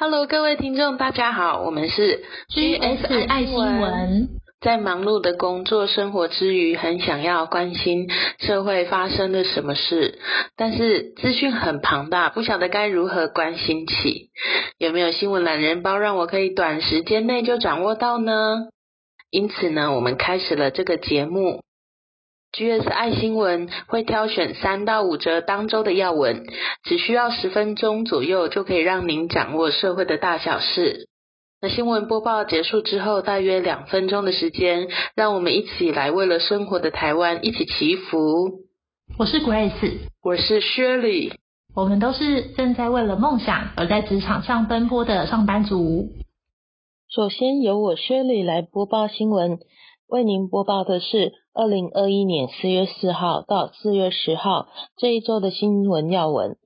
Hello，各位听众，大家好，我们是 GS 爱新闻。在忙碌的工作生活之余，很想要关心社会发生了什么事，但是资讯很庞大，不晓得该如何关心起。有没有新闻懒人包，让我可以短时间内就掌握到呢？因此呢，我们开始了这个节目。GS 爱新闻会挑选三到五则当周的要闻，只需要十分钟左右，就可以让您掌握社会的大小事。那新闻播报结束之后，大约两分钟的时间，让我们一起来为了生活的台湾一起祈福。我是 Grace，我是 Shirley，我们都是正在为了梦想而在职场上奔波的上班族。首先由我 Shirley 来播报新闻，为您播报的是二零二一年四月四号到四月十号这一周的新闻要闻。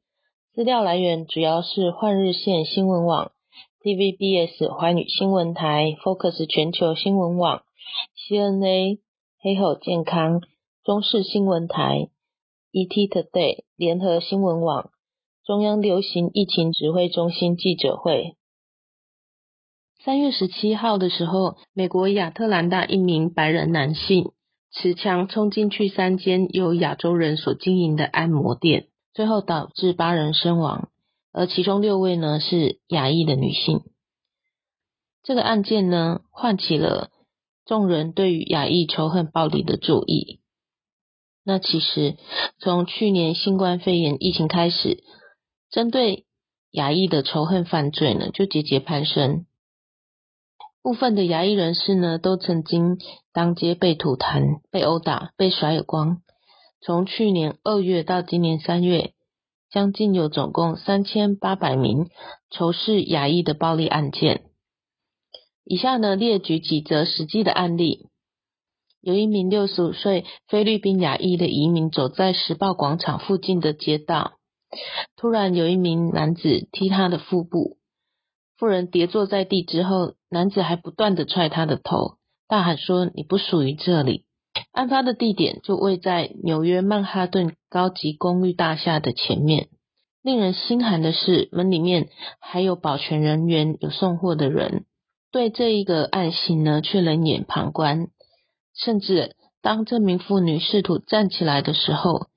资料来源主要是换日线新闻网。TVBS 华语新闻台、Focus 全球新闻网、CNA 黑吼健康、中视新闻台、ET Today 联合新闻网、中央流行疫情指挥中心记者会。三月十七号的时候，美国亚特兰大一名白人男性持枪冲进去三间由亚洲人所经营的按摩店，最后导致八人身亡。而其中六位呢是亚裔的女性。这个案件呢，唤起了众人对于亚裔仇恨暴力的注意。那其实从去年新冠肺炎疫情开始，针对亚裔的仇恨犯罪呢就节节攀升。部分的牙医人士呢，都曾经当街被吐痰、被殴打、被甩耳光。从去年二月到今年三月。将近有总共三千八百名仇视牙医的暴力案件。以下呢列举几则实际的案例：有一名六十五岁菲律宾牙医的移民走在时报广场附近的街道，突然有一名男子踢他的腹部，妇人跌坐在地之后，男子还不断的踹她的头，大喊说：“你不属于这里。”案发的地点就位在纽约曼哈顿高级公寓大厦的前面。令人心寒的是，门里面还有保全人员，有送货的人，对这一个案情呢却冷眼旁观。甚至当这名妇女试图站起来的时候，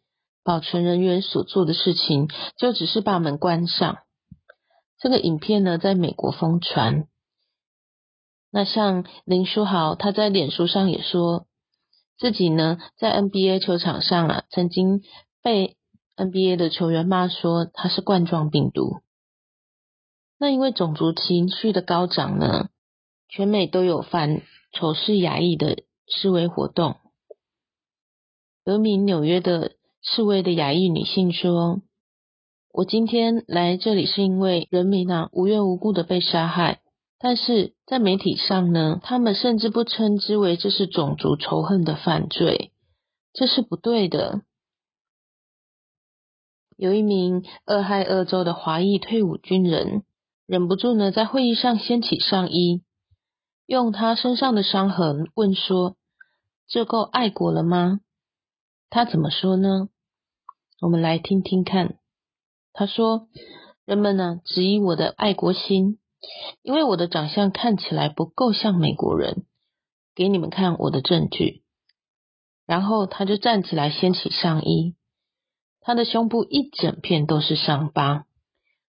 保全人员所做的事情就只是把门关上。这个影片呢，在美国疯传。那像林书豪，他在脸书上也说。自己呢，在 NBA 球场上啊，曾经被 NBA 的球员骂说他是冠状病毒。那因为种族情绪的高涨呢，全美都有反仇视亚裔的示威活动。有名纽约的示威的亚裔女性说：“我今天来这里是因为人民啊无缘无故的被杀害。”但是在媒体上呢，他们甚至不称之为这是种族仇恨的犯罪，这是不对的。有一名俄亥俄州的华裔退伍军人，忍不住呢在会议上掀起上衣，用他身上的伤痕问说：“这够爱国了吗？”他怎么说呢？我们来听听看。他说：“人们呢质疑我的爱国心。”因为我的长相看起来不够像美国人，给你们看我的证据。然后他就站起来掀起上衣，他的胸部一整片都是伤疤。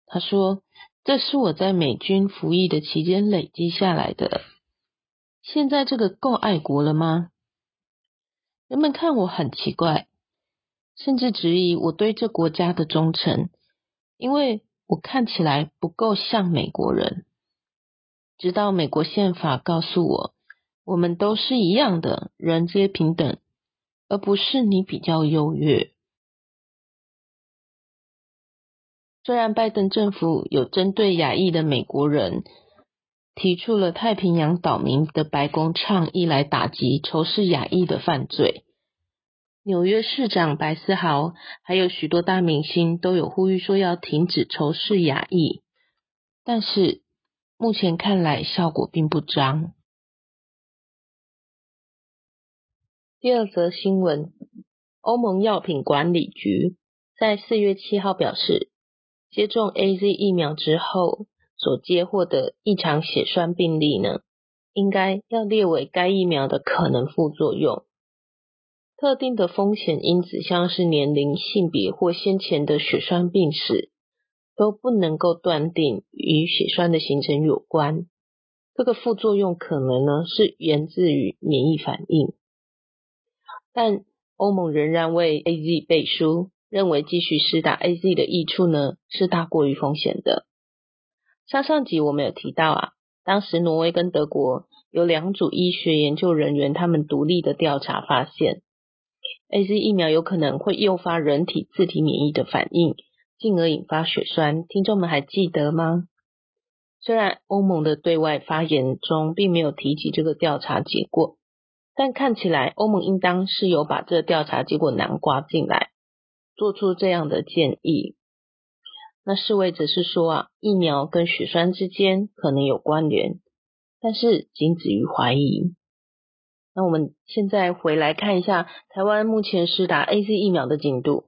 他说：“这是我在美军服役的期间累积下来的。现在这个够爱国了吗？”人们看我很奇怪，甚至质疑我对这国家的忠诚，因为。我看起来不够像美国人，直到美国宪法告诉我，我们都是一样的，人皆平等，而不是你比较优越。虽然拜登政府有针对亚裔的美国人提出了太平洋岛民的白宫倡议来打击仇视亚裔的犯罪。纽约市长白思豪，还有许多大明星都有呼吁说要停止仇视亚裔，但是目前看来效果并不彰。第二则新闻，欧盟药品管理局在四月七号表示，接种 A Z 疫苗之后，所接获的异常血栓病例呢，应该要列为该疫苗的可能副作用。特定的风险因子，像是年龄、性别或先前的血栓病史，都不能够断定与血栓的形成有关。这个副作用可能呢是源自于免疫反应，但欧盟仍然为 A Z 背书，认为继续施打 A Z 的益处呢是大过于风险的。上上集我们有提到啊，当时挪威跟德国有两组医学研究人员，他们独立的调查发现，A Z 疫苗有可能会诱发人体自体免疫的反应，进而引发血栓。听众们还记得吗？虽然欧盟的对外发言中并没有提及这个调查结果，但看起来欧盟应当是有把这个调查结果南瓜进来，做出这样的建议。那世卫则是说啊，疫苗跟血栓之间可能有关联，但是仅止于怀疑。那我们现在回来看一下台湾目前施打 A Z 疫苗的进度，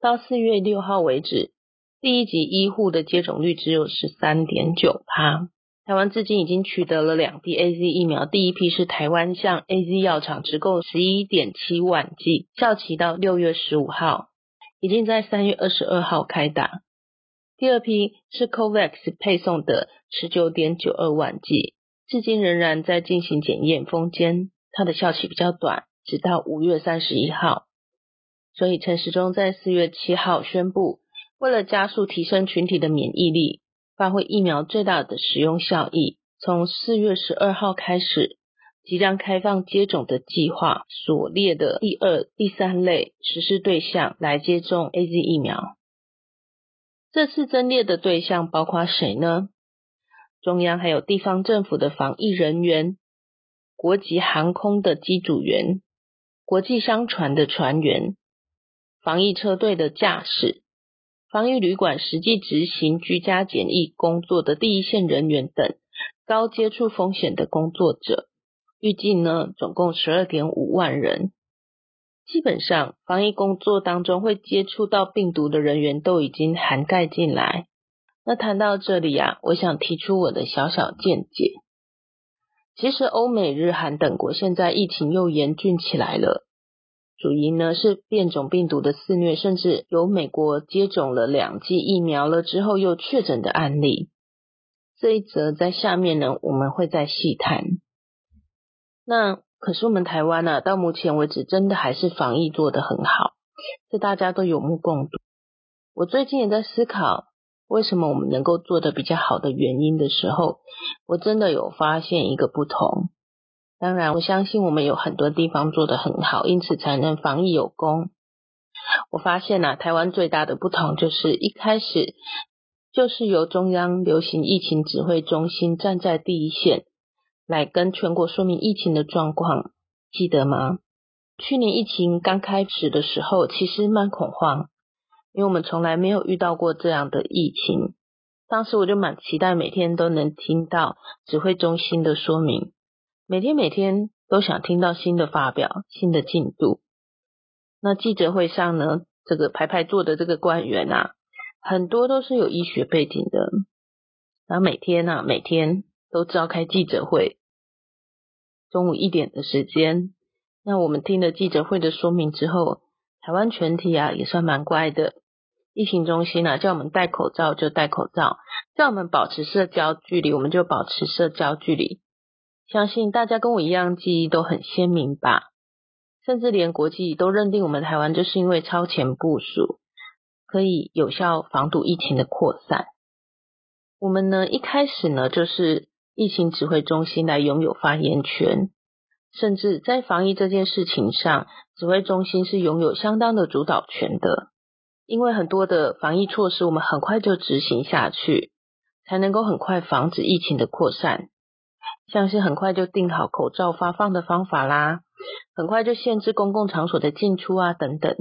到四月六号为止。第一级医护的接种率只有十三点九趴。台湾至今已经取得了两批 A Z 疫苗，第一批是台湾向 A Z 药厂直购十一点七万剂，效期到六月十五号，已经在三月二十二号开打。第二批是 COVAX 配送的十九点九二万剂，至今仍然在进行检验封监，它的效期比较短，直到五月三十一号。所以陈时中在四月七号宣布。为了加速提升群体的免疫力，发挥疫苗最大的使用效益，从四月十二号开始，即将开放接种的计划所列的第二、第三类实施对象来接种 A Z 疫苗。这次增列的对象包括谁呢？中央还有地方政府的防疫人员、国际航空的机组员、国际商船的船员、防疫车队的驾驶。防疫旅馆实际执行居家检疫工作的第一线人员等高接触风险的工作者，预计呢总共十二点五万人。基本上，防疫工作当中会接触到病毒的人员都已经涵盖进来。那谈到这里啊，我想提出我的小小见解。其实，欧美日韩等国现在疫情又严峻起来了。主因呢是变种病毒的肆虐，甚至有美国接种了两剂疫苗了之后又确诊的案例。这一则在下面呢我们会再细谈。那可是我们台湾呢，到目前为止真的还是防疫做得很好，这大家都有目共睹。我最近也在思考，为什么我们能够做得比较好的原因的时候，我真的有发现一个不同。当然，我相信我们有很多地方做得很好，因此才能防疫有功。我发现呢，台湾最大的不同就是一开始就是由中央流行疫情指挥中心站在第一线，来跟全国说明疫情的状况，记得吗？去年疫情刚开始的时候，其实蛮恐慌，因为我们从来没有遇到过这样的疫情。当时我就蛮期待每天都能听到指挥中心的说明。每天每天都想听到新的发表、新的进度。那记者会上呢，这个排排坐的这个官员啊，很多都是有医学背景的。然后每天啊，每天都召开记者会，中午一点的时间。那我们听了记者会的说明之后，台湾全体啊也算蛮乖的。疫情中心啊，叫我们戴口罩就戴口罩，叫我们保持社交距离，我们就保持社交距离。相信大家跟我一样记忆都很鲜明吧，甚至连国际都认定我们台湾就是因为超前部署，可以有效防堵疫情的扩散。我们呢一开始呢就是疫情指挥中心来拥有发言权，甚至在防疫这件事情上，指挥中心是拥有相当的主导权的。因为很多的防疫措施我们很快就执行下去，才能够很快防止疫情的扩散。像是很快就定好口罩发放的方法啦，很快就限制公共场所的进出啊等等。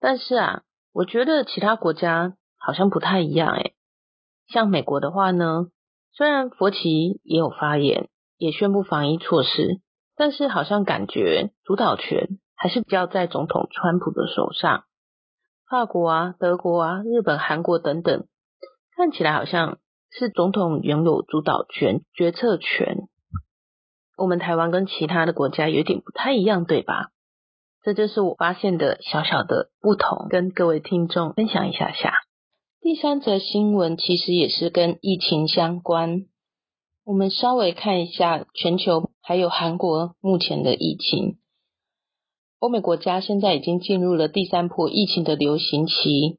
但是啊，我觉得其他国家好像不太一样诶。像美国的话呢，虽然佛奇也有发言，也宣布防疫措施，但是好像感觉主导权还是比较在总统川普的手上。法国啊、德国啊、日本、韩国等等。看起来好像是总统拥有主导权、决策权。我们台湾跟其他的国家有点不太一样，对吧？这就是我发现的小小的不同，跟各位听众分享一下下。第三则新闻其实也是跟疫情相关，我们稍微看一下全球还有韩国目前的疫情。欧美国家现在已经进入了第三波疫情的流行期。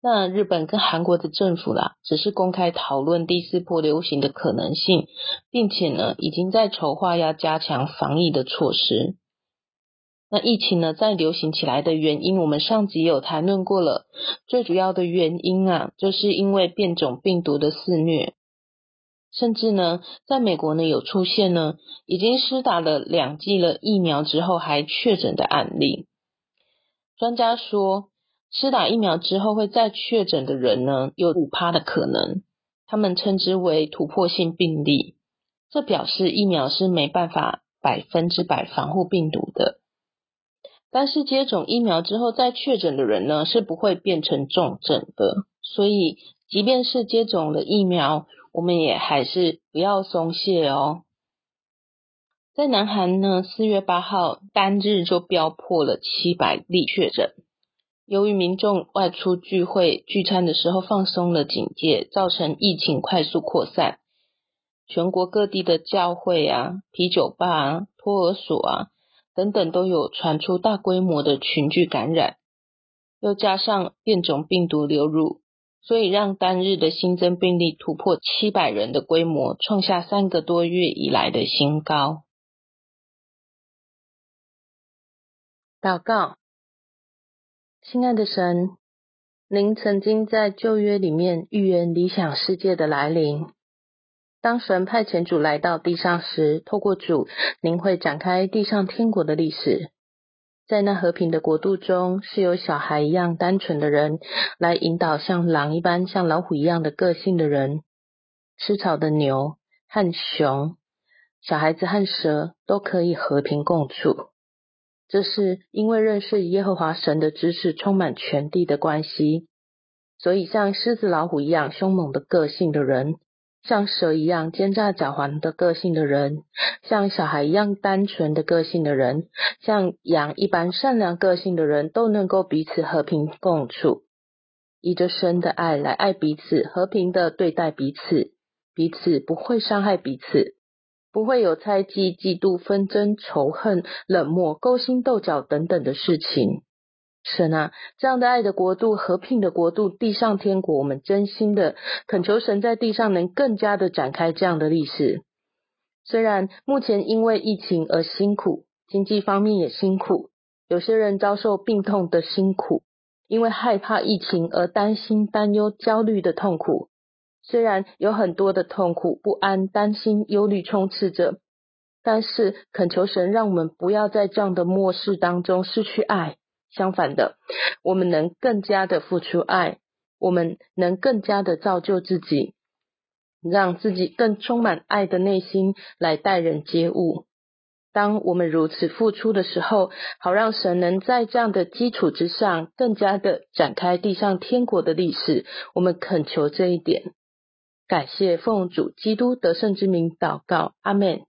那日本跟韩国的政府啦，只是公开讨论第四波流行的可能性，并且呢，已经在筹划要加强防疫的措施。那疫情呢，在流行起来的原因，我们上集有谈论过了。最主要的原因啊，就是因为变种病毒的肆虐，甚至呢，在美国呢，有出现呢，已经施打了两剂了疫苗之后还确诊的案例。专家说。施打疫苗之后会再确诊的人呢，有五趴的可能，他们称之为突破性病例。这表示疫苗是没办法百分之百防护病毒的。但是接种疫苗之后再确诊的人呢，是不会变成重症的。所以，即便是接种了疫苗，我们也还是不要松懈哦。在南韩呢，四月八号单日就飙破了七百例确诊。由于民众外出聚会聚餐的时候放松了警戒，造成疫情快速扩散。全国各地的教会啊、啤酒吧啊、托儿所啊等等都有传出大规模的群聚感染，又加上变种病毒流入，所以让单日的新增病例突破七百人的规模，创下三个多月以来的新高。祷告。亲爱的神，您曾经在旧约里面预言理想世界的来临。当神派遣主来到地上时，透过主，您会展开地上天国的历史。在那和平的国度中，是有小孩一样单纯的人来引导像狼一般、像老虎一样的个性的人。吃草的牛和熊，小孩子和蛇都可以和平共处。这是因为认识耶和华神的知识充满全地的关系，所以像狮子、老虎一样凶猛的个性的人，像蛇一样奸诈狡猾的个性的人，像小孩一样单纯的个性的人，像羊一般善良个性的人，都能够彼此和平共处，以着神的爱来爱彼此，和平的对待彼此，彼此不会伤害彼此。不会有猜忌、嫉妒、纷争、仇恨、冷漠、勾心斗角等等的事情。神啊，这样的爱的国度、和平的国度、地上天国，我们真心的恳求神在地上能更加的展开这样的历史。虽然目前因为疫情而辛苦，经济方面也辛苦，有些人遭受病痛的辛苦，因为害怕疫情而担心、担忧、焦虑的痛苦。虽然有很多的痛苦、不安、担心、忧虑充斥着，但是恳求神，让我们不要在这样的末世当中失去爱。相反的，我们能更加的付出爱，我们能更加的造就自己，让自己更充满爱的内心来待人接物。当我们如此付出的时候，好让神能在这样的基础之上，更加的展开地上天国的历史。我们恳求这一点。感谢奉主基督得胜之名祷告，阿门。